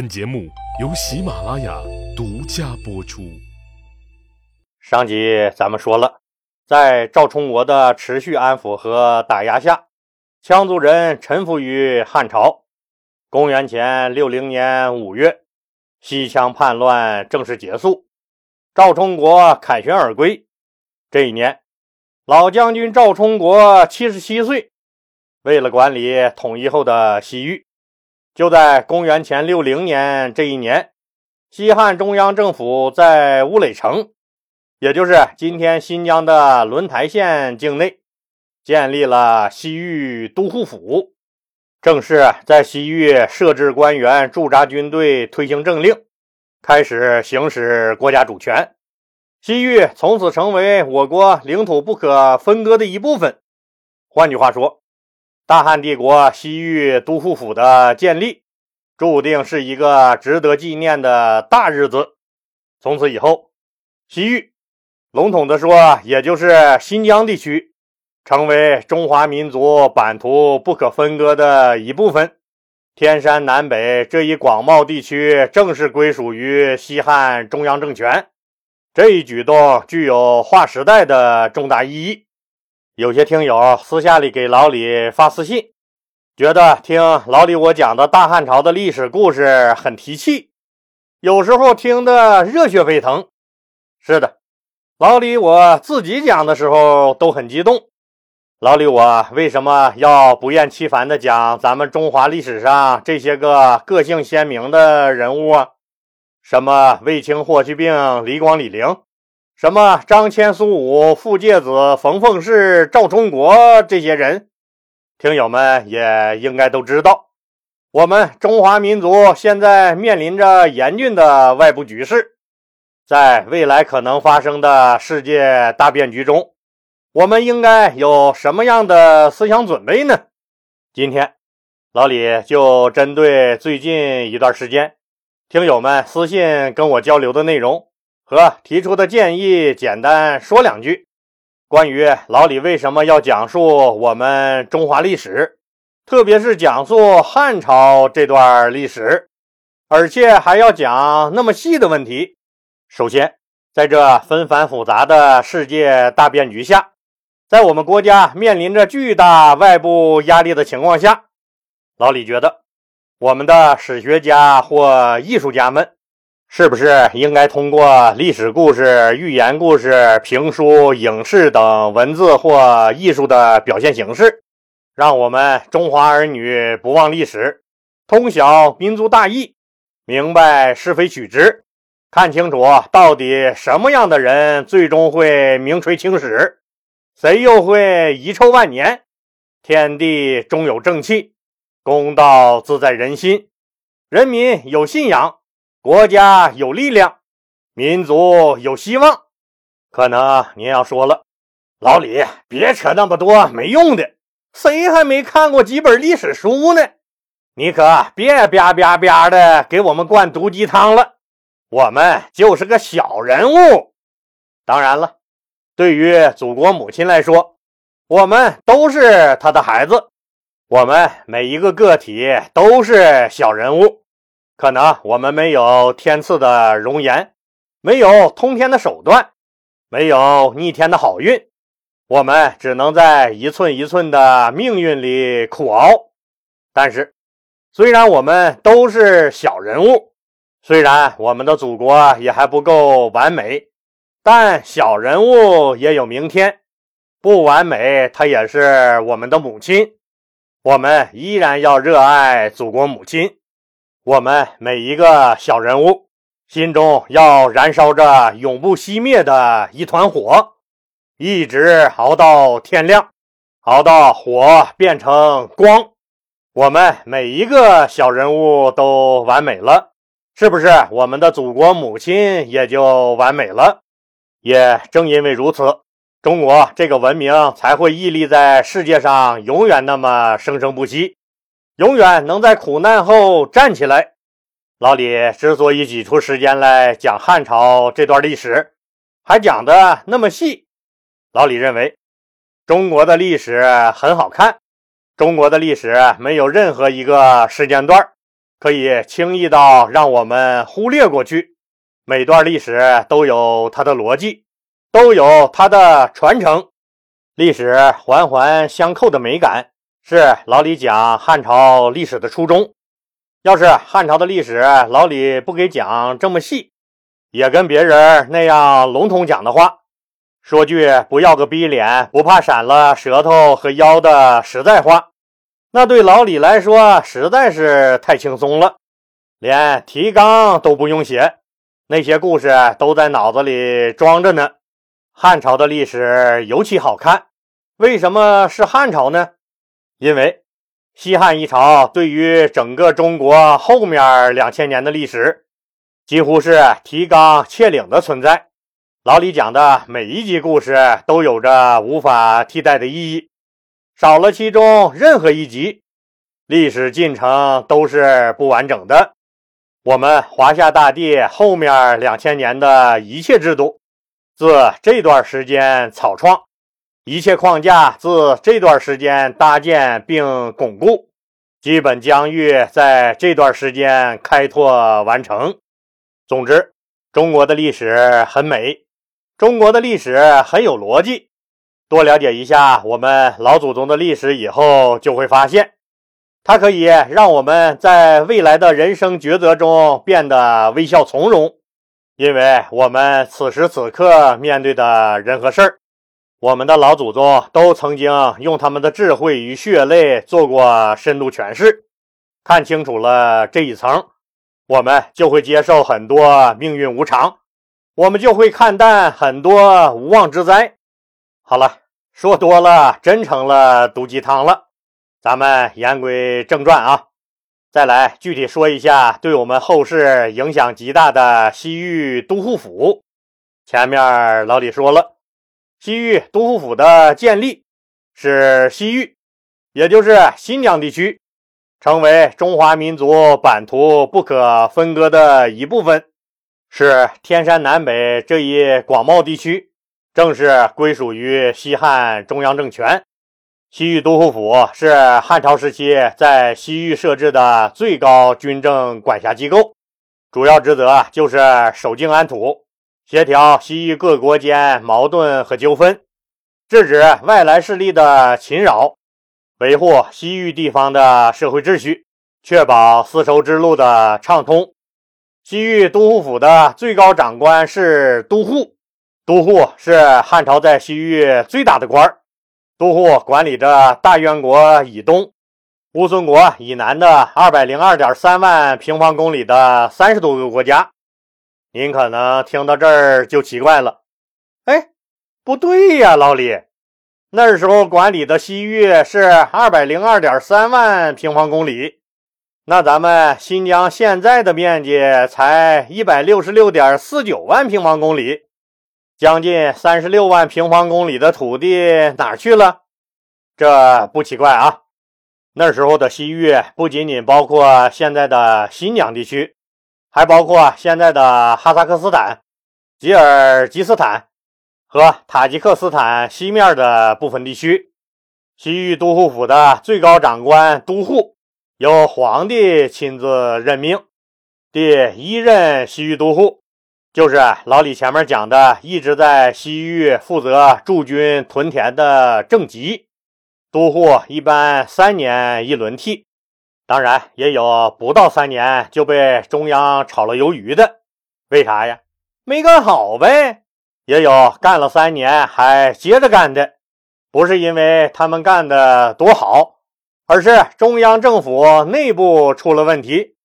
本节目由喜马拉雅独家播出。上集咱们说了，在赵充国的持续安抚和打压下，羌族人臣服于汉朝。公元前六零年五月，西羌叛乱正式结束，赵充国凯旋而归。这一年，老将军赵充国七十七岁。为了管理统一后的西域。就在公元前六零年这一年，西汉中央政府在乌垒城，也就是今天新疆的轮台县境内，建立了西域都护府，正式在西域设置官员、驻扎军队、推行政令，开始行使国家主权。西域从此成为我国领土不可分割的一部分。换句话说。大汉帝国西域都护府的建立，注定是一个值得纪念的大日子。从此以后，西域，笼统的说，也就是新疆地区，成为中华民族版图不可分割的一部分。天山南北这一广袤地区，正式归属于西汉中央政权。这一举动具有划时代的重大意义。有些听友私下里给老李发私信，觉得听老李我讲的大汉朝的历史故事很提气，有时候听得热血沸腾。是的，老李我自己讲的时候都很激动。老李我为什么要不厌其烦的讲咱们中华历史上这些个个性鲜明的人物啊？什么卫青、霍去病、李广、李陵？什么张骞、苏武、傅介子、冯凤氏、赵充国这些人，听友们也应该都知道。我们中华民族现在面临着严峻的外部局势，在未来可能发生的世界大变局中，我们应该有什么样的思想准备呢？今天，老李就针对最近一段时间听友们私信跟我交流的内容。和提出的建议，简单说两句。关于老李为什么要讲述我们中华历史，特别是讲述汉朝这段历史，而且还要讲那么细的问题。首先，在这纷繁复杂的世界大变局下，在我们国家面临着巨大外部压力的情况下，老李觉得我们的史学家或艺术家们。是不是应该通过历史故事、寓言故事、评书、影视等文字或艺术的表现形式，让我们中华儿女不忘历史，通晓民族大义，明白是非曲直，看清楚到底什么样的人最终会名垂青史，谁又会遗臭万年？天地终有正气，公道自在人心，人民有信仰。国家有力量，民族有希望。可能您要说了，老李别扯那么多没用的，谁还没看过几本历史书呢？你可别吧吧吧的给我们灌毒鸡汤了。我们就是个小人物。当然了，对于祖国母亲来说，我们都是她的孩子，我们每一个个体都是小人物。可能我们没有天赐的容颜，没有通天的手段，没有逆天的好运，我们只能在一寸一寸的命运里苦熬。但是，虽然我们都是小人物，虽然我们的祖国也还不够完美，但小人物也有明天。不完美，它也是我们的母亲。我们依然要热爱祖国母亲。我们每一个小人物心中要燃烧着永不熄灭的一团火，一直熬到天亮，熬到火变成光。我们每一个小人物都完美了，是不是？我们的祖国母亲也就完美了。也正因为如此，中国这个文明才会屹立在世界上，永远那么生生不息。永远能在苦难后站起来。老李之所以挤出时间来讲汉朝这段历史，还讲的那么细，老李认为中国的历史很好看。中国的历史没有任何一个时间段可以轻易到让我们忽略过去。每段历史都有它的逻辑，都有它的传承，历史环环相扣的美感是老李讲汉朝历史的初衷。要是汉朝的历史老李不给讲这么细，也跟别人那样笼统讲的话，说句不要个逼脸不怕闪了舌头和腰的实在话。那对老李来说实在是太轻松了，连提纲都不用写，那些故事都在脑子里装着呢。汉朝的历史尤其好看，为什么是汉朝呢？因为西汉一朝对于整个中国后面两千年的历史，几乎是提纲挈领的存在。老李讲的每一集故事都有着无法替代的意义。少了其中任何一集，历史进程都是不完整的。我们华夏大地后面两千年的一切制度，自这段时间草创；一切框架自这段时间搭建并巩固；基本疆域在这段时间开拓完成。总之，中国的历史很美，中国的历史很有逻辑。多了解一下我们老祖宗的历史以后，就会发现，它可以让我们在未来的人生抉择中变得微笑从容，因为我们此时此刻面对的人和事儿，我们的老祖宗都曾经用他们的智慧与血泪做过深度诠释。看清楚了这一层，我们就会接受很多命运无常，我们就会看淡很多无妄之灾。好了。说多了，真成了毒鸡汤了。咱们言归正传啊，再来具体说一下对我们后世影响极大的西域都护府。前面老李说了，西域都护府的建立是西域，也就是新疆地区，成为中华民族版图不可分割的一部分，是天山南北这一广袤地区。正式归属于西汉中央政权。西域都护府是汉朝时期在西域设置的最高军政管辖机构，主要职责就是守境安土，协调西域各国间矛盾和纠纷，制止外来势力的侵扰，维护西域地方的社会秩序，确保丝绸之路的畅通。西域都护府的最高长官是都护。都护是汉朝在西域最大的官儿，都护管理着大渊国以东、乌孙国以南的二百零二点三万平方公里的三十多个国家。您可能听到这儿就奇怪了，哎，不对呀，老李，那时候管理的西域是二百零二点三万平方公里，那咱们新疆现在的面积才一百六十六点四九万平方公里。将近三十六万平方公里的土地哪去了？这不奇怪啊。那时候的西域不仅仅包括现在的新疆地区，还包括现在的哈萨克斯坦、吉尔吉斯坦和塔吉克斯坦西面的部分地区。西域都护府的最高长官都护由皇帝亲自任命，第一任西域都护。就是老李前面讲的，一直在西域负责驻军屯田的郑吉都护，一般三年一轮替，当然也有不到三年就被中央炒了鱿鱼的。为啥呀？没干好呗。也有干了三年还接着干的，不是因为他们干的多好，而是中央政府内部出了问题，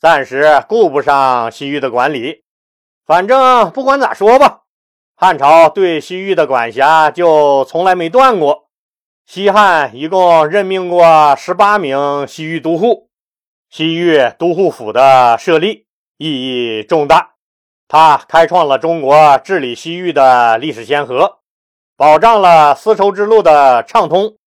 暂时顾不上西域的管理。反正不管咋说吧，汉朝对西域的管辖就从来没断过。西汉一共任命过十八名西域都护，西域都护府的设立意义重大，它开创了中国治理西域的历史先河，保障了丝绸之路的畅通，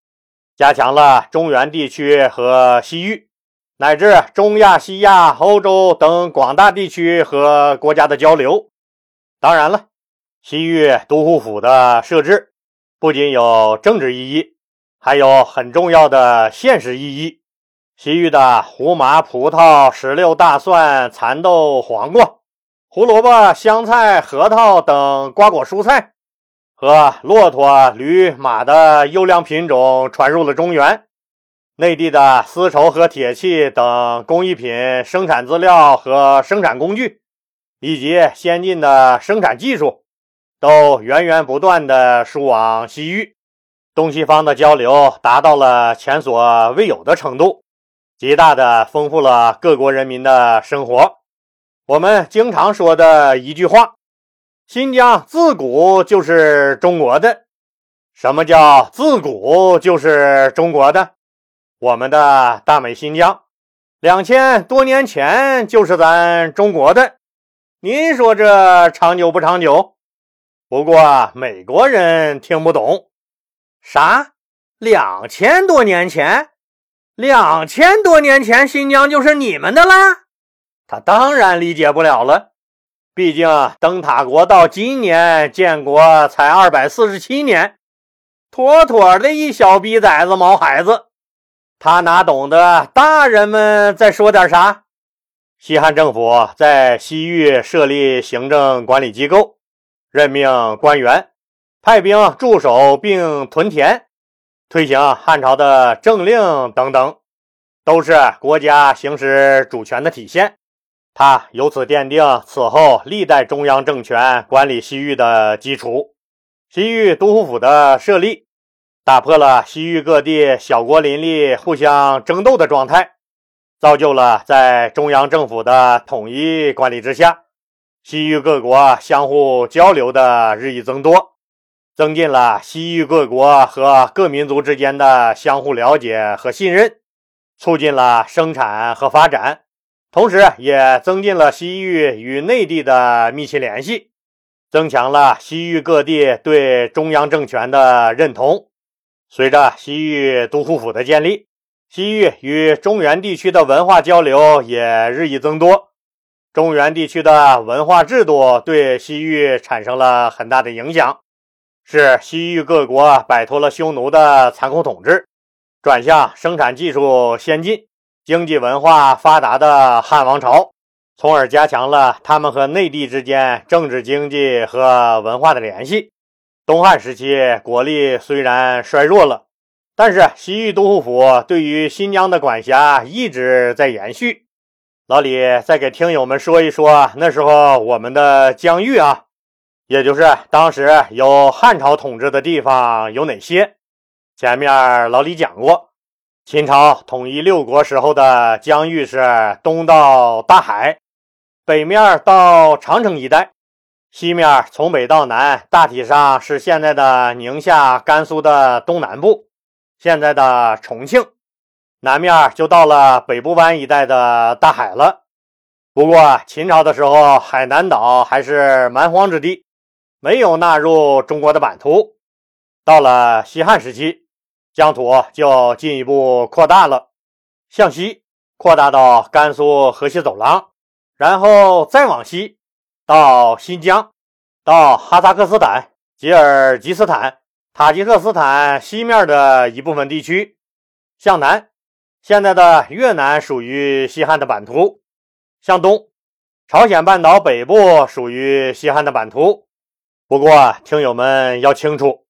加强了中原地区和西域。乃至中亚、西亚、欧洲等广大地区和国家的交流。当然了，西域都护府的设置不仅有政治意义，还有很重要的现实意义。西域的胡麻、葡萄、石榴、大蒜、蚕豆、黄瓜、胡萝卜、香菜、核桃等瓜果蔬菜，和骆驼、驴、马的优良品种传入了中原。内地的丝绸和铁器等工艺品生产资料和生产工具，以及先进的生产技术，都源源不断的输往西域。东西方的交流达到了前所未有的程度，极大的丰富了各国人民的生活。我们经常说的一句话：“新疆自古就是中国的。”什么叫自古就是中国的？我们的大美新疆，两千多年前就是咱中国的。您说这长久不长久？不过美国人听不懂。啥？两千多年前？两千多年前，新疆就是你们的啦？他当然理解不了了。毕竟灯塔国到今年建国才二百四十七年，妥妥的一小逼崽子、毛孩子，他哪懂得大人们在说点啥？西汉政府在西域设立行政管理机构，任命官员。派兵驻守并屯田，推行汉朝的政令等等，都是国家行使主权的体现。他由此奠定此后历代中央政权管理西域的基础。西域都护府的设立，打破了西域各地小国林立、互相争斗的状态，造就了在中央政府的统一管理之下，西域各国相互交流的日益增多。增进了西域各国和各民族之间的相互了解和信任，促进了生产和发展，同时也增进了西域与内地的密切联系，增强了西域各地对中央政权的认同。随着西域都护府的建立，西域与中原地区的文化交流也日益增多。中原地区的文化制度对西域产生了很大的影响。是西域各国摆脱了匈奴的残酷统治，转向生产技术先进、经济文化发达的汉王朝，从而加强了他们和内地之间政治、经济和文化的联系。东汉时期国力虽然衰弱了，但是西域都护府对于新疆的管辖一直在延续。老李再给听友们说一说，那时候我们的疆域啊。也就是当时有汉朝统治的地方有哪些？前面老李讲过，秦朝统一六国时候的疆域是东到大海，北面到长城一带，西面从北到南，大体上是现在的宁夏、甘肃的东南部，现在的重庆，南面就到了北部湾一带的大海了。不过秦朝的时候，海南岛还是蛮荒之地。没有纳入中国的版图，到了西汉时期，疆土就进一步扩大了，向西扩大到甘肃河西走廊，然后再往西到新疆，到哈萨克斯坦、吉尔吉斯坦、塔吉克斯坦西面的一部分地区，向南，现在的越南属于西汉的版图，向东，朝鲜半岛北部属于西汉的版图。不过，听友们要清楚，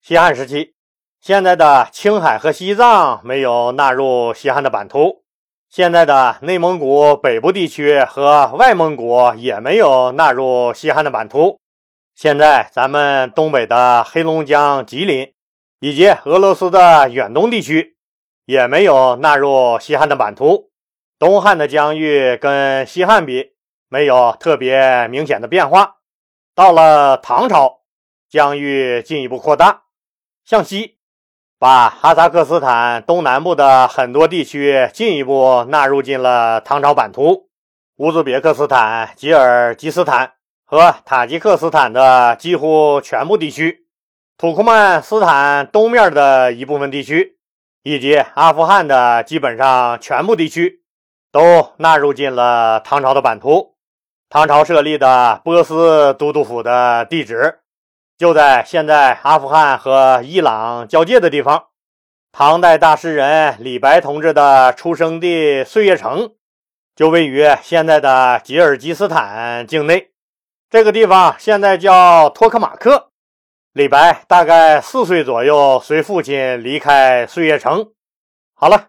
西汉时期，现在的青海和西藏没有纳入西汉的版图，现在的内蒙古北部地区和外蒙古也没有纳入西汉的版图。现在咱们东北的黑龙江、吉林，以及俄罗斯的远东地区，也没有纳入西汉的版图。东汉的疆域跟西汉比，没有特别明显的变化。到了唐朝，疆域进一步扩大，向西，把哈萨克斯坦东南部的很多地区进一步纳入进了唐朝版图。乌兹别克斯坦、吉尔吉斯坦和塔吉克斯坦的几乎全部地区，土库曼斯坦东面的一部分地区，以及阿富汗的基本上全部地区，都纳入进了唐朝的版图。唐朝设立的波斯都督府的地址就在现在阿富汗和伊朗交界的地方。唐代大诗人李白同志的出生地碎叶城，就位于现在的吉尔吉斯坦境内。这个地方现在叫托克马克。李白大概四岁左右，随父亲离开碎叶城。好了，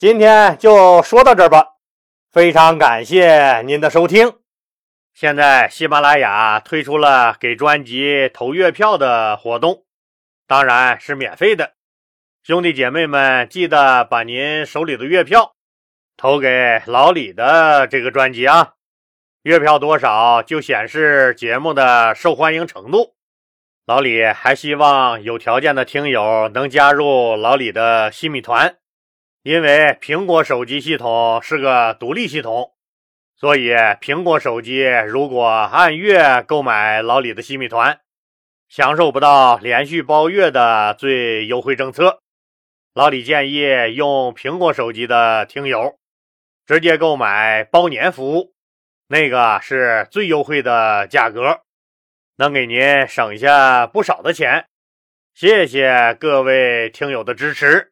今天就说到这儿吧。非常感谢您的收听。现在喜马拉雅推出了给专辑投月票的活动，当然是免费的。兄弟姐妹们，记得把您手里的月票投给老李的这个专辑啊！月票多少就显示节目的受欢迎程度。老李还希望有条件的听友能加入老李的新米团。因为苹果手机系统是个独立系统，所以苹果手机如果按月购买老李的新米团，享受不到连续包月的最优惠政策。老李建议用苹果手机的听友直接购买包年服务，那个是最优惠的价格，能给您省下不少的钱。谢谢各位听友的支持。